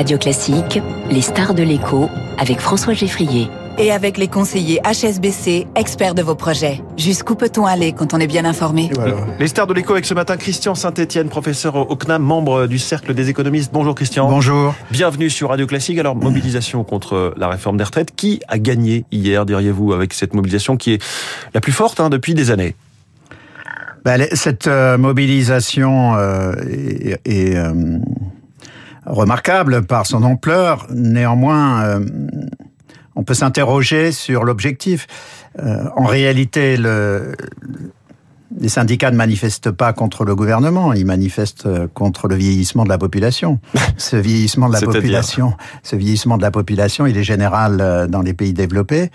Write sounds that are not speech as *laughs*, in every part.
Radio Classique, les stars de l'écho avec François Geffrier. Et avec les conseillers HSBC, experts de vos projets. Jusqu'où peut-on aller quand on est bien informé Les stars de l'écho avec ce matin Christian Saint-Etienne, professeur au CNAM, membre du Cercle des économistes. Bonjour Christian. Bonjour. Bienvenue sur Radio Classique. Alors, mobilisation contre la réforme des retraites. Qui a gagné hier, diriez-vous, avec cette mobilisation qui est la plus forte hein, depuis des années? Ben, Cette euh, mobilisation euh, est, euh, remarquable par son ampleur. Néanmoins, euh, on peut s'interroger sur l'objectif. Euh, en réalité, le, les syndicats ne manifestent pas contre le gouvernement, ils manifestent euh, contre le vieillissement de la population. *laughs* Ce vieillissement de la population, ce vieillissement de la population, il est général euh, dans les pays développés.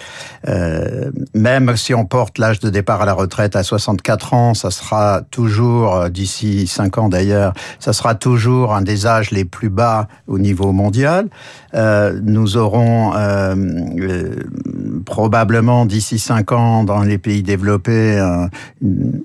Euh, même si on porte l'âge de départ à la retraite à 64 ans, ça sera toujours euh, d'ici 5 ans d'ailleurs, ça sera toujours un des âges les plus bas au niveau mondial. Euh, nous aurons euh, probablement d'ici 5 ans dans les pays développés une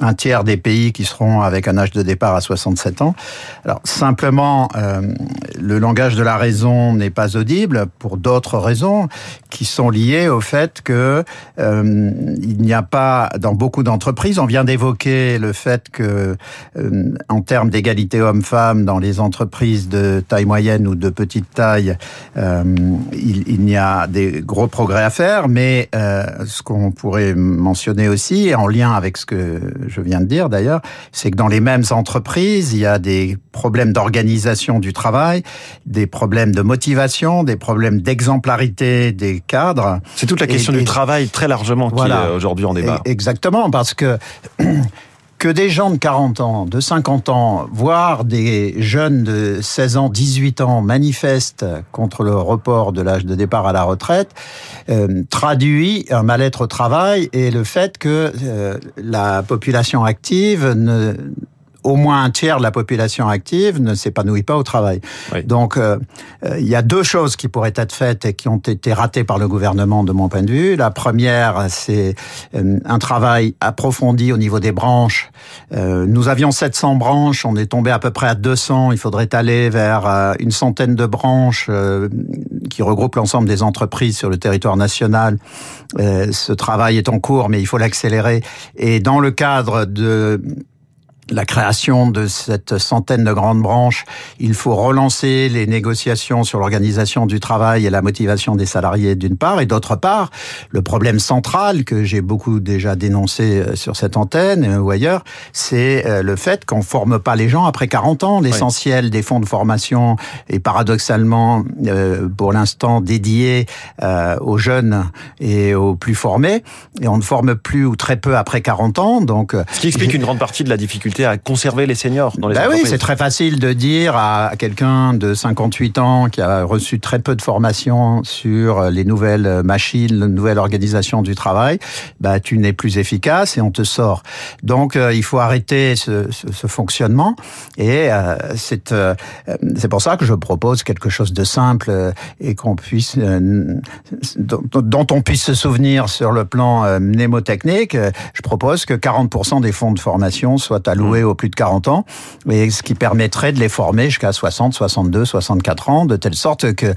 un tiers des pays qui seront avec un âge de départ à 67 ans. Alors simplement, euh, le langage de la raison n'est pas audible pour d'autres raisons qui sont liées au fait que euh, il n'y a pas dans beaucoup d'entreprises. On vient d'évoquer le fait que, euh, en termes d'égalité homme-femme dans les entreprises de taille moyenne ou de petite taille, il, y a des gros progrès à faire. Mais ce qu'on pourrait mentionner aussi, en lien avec ce que je viens de dire d'ailleurs, c'est que dans les mêmes entreprises, il y a des problèmes d'organisation du travail, des problèmes de motivation, des problèmes d'exemplarité des cadres. C'est toute la question et, du et, travail très largement voilà, qui est aujourd'hui en débat. Exactement, parce que *clears throat* que des gens de 40 ans, de 50 ans, voire des jeunes de 16 ans, 18 ans manifestent contre le report de l'âge de départ à la retraite, euh, traduit un mal-être au travail et le fait que euh, la population active ne au moins un tiers de la population active ne s'épanouit pas au travail. Oui. Donc, euh, il y a deux choses qui pourraient être faites et qui ont été ratées par le gouvernement de mon point de vue. La première, c'est euh, un travail approfondi au niveau des branches. Euh, nous avions 700 branches, on est tombé à peu près à 200. Il faudrait aller vers euh, une centaine de branches euh, qui regroupent l'ensemble des entreprises sur le territoire national. Euh, ce travail est en cours, mais il faut l'accélérer. Et dans le cadre de la création de cette centaine de grandes branches, il faut relancer les négociations sur l'organisation du travail et la motivation des salariés d'une part, et d'autre part, le problème central que j'ai beaucoup déjà dénoncé euh, sur cette antenne euh, ou ailleurs, c'est euh, le fait qu'on forme pas les gens après 40 ans. L'essentiel oui. des fonds de formation est paradoxalement, pour l'instant, dédié aux jeunes et aux plus formés, et on ne forme plus ou très peu après 40 ans. Donc, ce qui explique une grande partie de la difficulté à conserver les seniors dans les ben Oui, c'est très facile de dire à quelqu'un de 58 ans qui a reçu très peu de formation sur les nouvelles machines, la nouvelle organisation du travail, bah, tu n'es plus efficace et on te sort. Donc, euh, il faut arrêter ce, ce, ce fonctionnement et euh, c'est euh, c'est pour ça que je propose quelque chose de simple et qu'on puisse dont, dont, on puisse se souvenir sur le plan mnémotechnique. Je propose que 40% des fonds de formation soient alloués mmh. aux plus de 40 ans, et ce qui permettrait de les former jusqu'à 60, 62, 64 ans, de telle sorte que...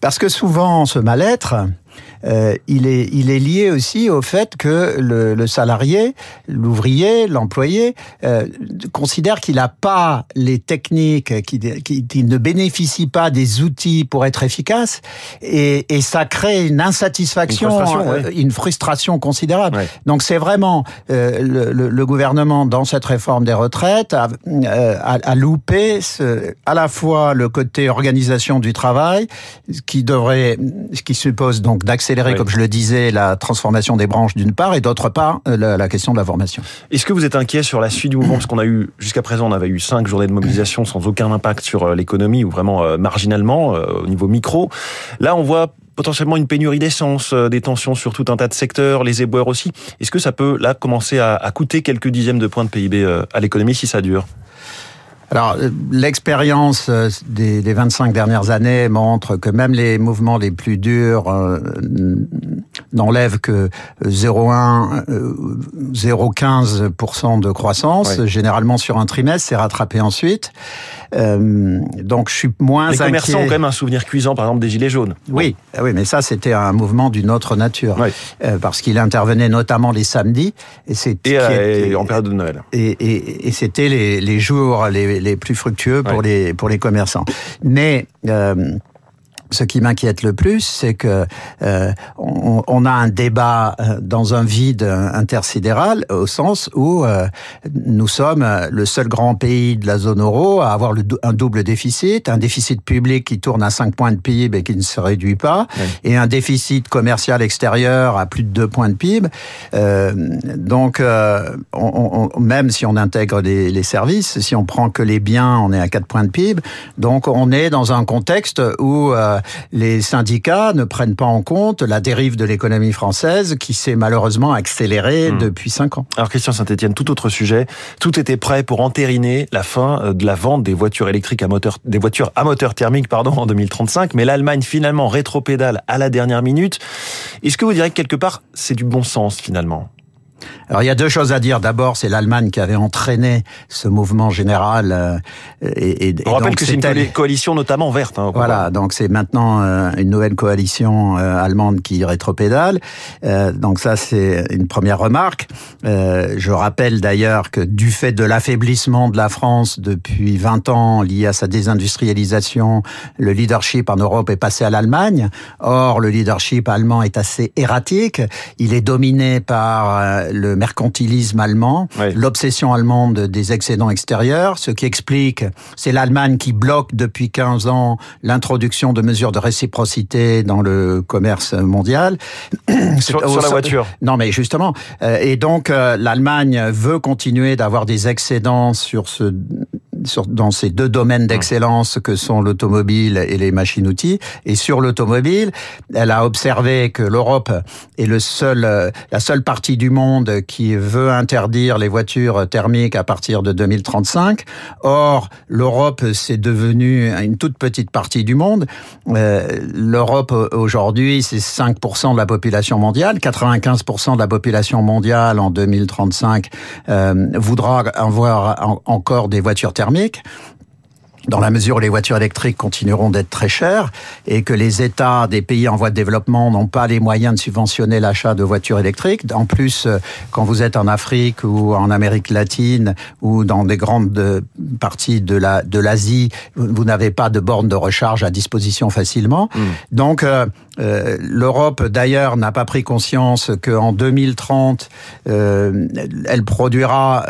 Parce que souvent, ce mal-être, euh, il, est, il est lié aussi au fait que le, le salarié, l'ouvrier, l'employé euh, considère qu'il n'a pas les techniques, qu'il qui, qui ne bénéficie pas des outils pour être efficace, et, et ça crée une insatisfaction, une frustration, euh, une frustration considérable. Ouais. Donc c'est vraiment euh, le, le, gouvernement dans cette réforme des retraites a, euh, a, a loupé ce, à la fois le côté organisation du travail, qui devrait, ce qui suppose donc d'accélérer, oui. comme je le disais, la transformation des branches d'une part, et d'autre part, euh, la, la, question de la formation. Est-ce que vous êtes inquiet sur la suite du mouvement? Parce qu'on a eu, jusqu'à présent, on avait eu cinq journées de mobilisation sans aucun impact sur euh, l'économie, ou vraiment euh, marginalement, euh, au niveau micro. Là, on voit potentiellement une pénurie d'essence, des tensions sur tout un tas de secteurs, les éboueurs aussi. Est-ce que ça peut, là, commencer à, à coûter quelques dixièmes de points de PIB à l'économie si ça dure? Alors, l'expérience euh, des, des, 25 dernières années montre que même les mouvements les plus durs euh, n'enlève que 0,1, 0,15% de croissance. Généralement sur un trimestre, c'est rattrapé ensuite. Euh, donc je suis moins Les commerçants ont quand même un souvenir cuisant, par exemple, des Gilets jaunes. Oui, ah oui mais ça, c'était un mouvement d'une autre nature. Euh, parce qu'il intervenait notamment les samedis. Et, et, euh, en période de Noël. Et, et, et c'était les, les, jours les, les, plus fructueux pour, les, pour les commerçants. Mais... Euh, ce qui m'inquiète le plus, c'est que euh, on, on, a un débat euh, dans un vide intersidéral au sens où euh, nous sommes le seul grand pays de la zone euro à avoir le, un double déficit, un déficit public qui tourne à 5 points de PIB et qui ne se réduit pas, et un déficit commercial extérieur à plus de 2 points de PIB. Euh, donc, euh, on, on, même si on intègre les, les, services, si on prend que les biens, on est à 4 points de PIB. Donc, on est dans un contexte où euh, les syndicats ne prennent pas en compte la dérive de l'économie française qui s'est malheureusement accélérée hmm. depuis cinq ans. Alors Christian Saint-Etienne, tout autre sujet. Tout était prêt pour entériner la fin euh, de la vente des voitures électriques à moteur, des voitures à moteur thermique, pardon, en 2035. Mais l'Allemagne finalement rétropédale à la dernière minute. Est-ce que vous direz que quelque part c'est du bon sens finalement? Alors il y a deux choses à dire. D'abord, c'est l'Allemagne qui avait entraîné ce mouvement général. Euh, et, et, On rappelle que c'est une coalition notamment verte. Hein, voilà, donc c'est maintenant euh, une nouvelle coalition euh, allemande qui rétropédale. donc ça, c'est une première remarque. je rappelle d'ailleurs que du fait de l'affaiblissement de la France depuis 20 ans lié à sa désindustrialisation, le leadership en Europe est passé à l'Allemagne. Or, le leadership allemand est assez erratique. Il est dominé par le mercantilisme allemand, l'obsession allemande des excédents extérieurs, ce qui explique, c'est l'Allemagne qui bloque depuis 15 ans l'introduction de mesures de réciprocité dans le commerce mondial. Sur, la voiture. Non, mais justement. Euh, et donc, euh, l'Allemagne veut continuer d'avoir des excédents sur ce dans ces deux domaines d'excellence que sont l'automobile et les machines-outils. Et sur l'automobile, elle a observé que l'Europe est le seul, euh, la seule partie du monde qui veut interdire les voitures thermiques à partir de 2035. Or, l'Europe, c'est devenu une toute petite partie du monde. Euh, L'Europe, aujourd'hui, c'est 5% de la population mondiale. 95% de la population mondiale en 2035 euh, voudra avoir encore des voitures thermiques dans la mesure où les voitures électriques continueront d'être très chères et que les États des pays en voie de développement n'ont pas les moyens de subventionner l'achat de voitures électriques. En plus, euh, quand vous êtes en Afrique ou en Amérique latine ou dans des grandes parties de la de l'Asie, vous n'avez pas de bornes de recharge à disposition facilement. Hmm. Donc, euh, euh, l'Europe d'ailleurs n'a pas pris conscience qu'en 2030, elle produira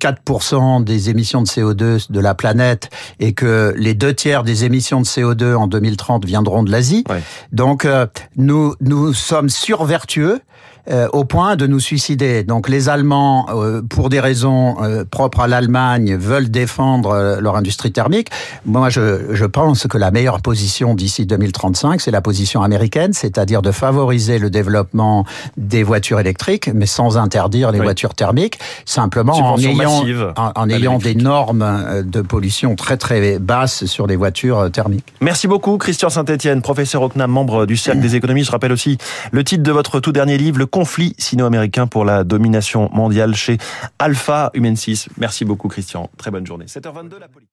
4% des émissions de CO2 de la planète et que les deux tiers des émissions de CO2 en 2030 viendront de l'Asie. Donc euh, nous nous sommes survertueux euh, au point de nous suicider. Donc les Allemands, euh, pour des raisons euh, propres à l'Allemagne, veulent défendre leur industrie thermique. Moi, je, je pense que la meilleure position d'ici 2035, c'est la position américaine, c'est-à-dire de favoriser le développement des voitures électriques, mais sans interdire les voitures thermiques, simplement en ayant, en, ayant des normes de pollution très très basses sur les voitures thermiques. Merci beaucoup, Christian Saint-Etienne, professeur au CNAM, membre du Cercle *clears throat* des économies. Je rappelle aussi le titre de votre tout dernier livre, Le conflit sino-américain pour la domination mondiale chez Alpha Humensis. Merci beaucoup Christian. Très bonne journée. 7h22 la politique.